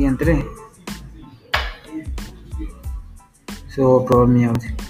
y entré. Se va a probar mi audio.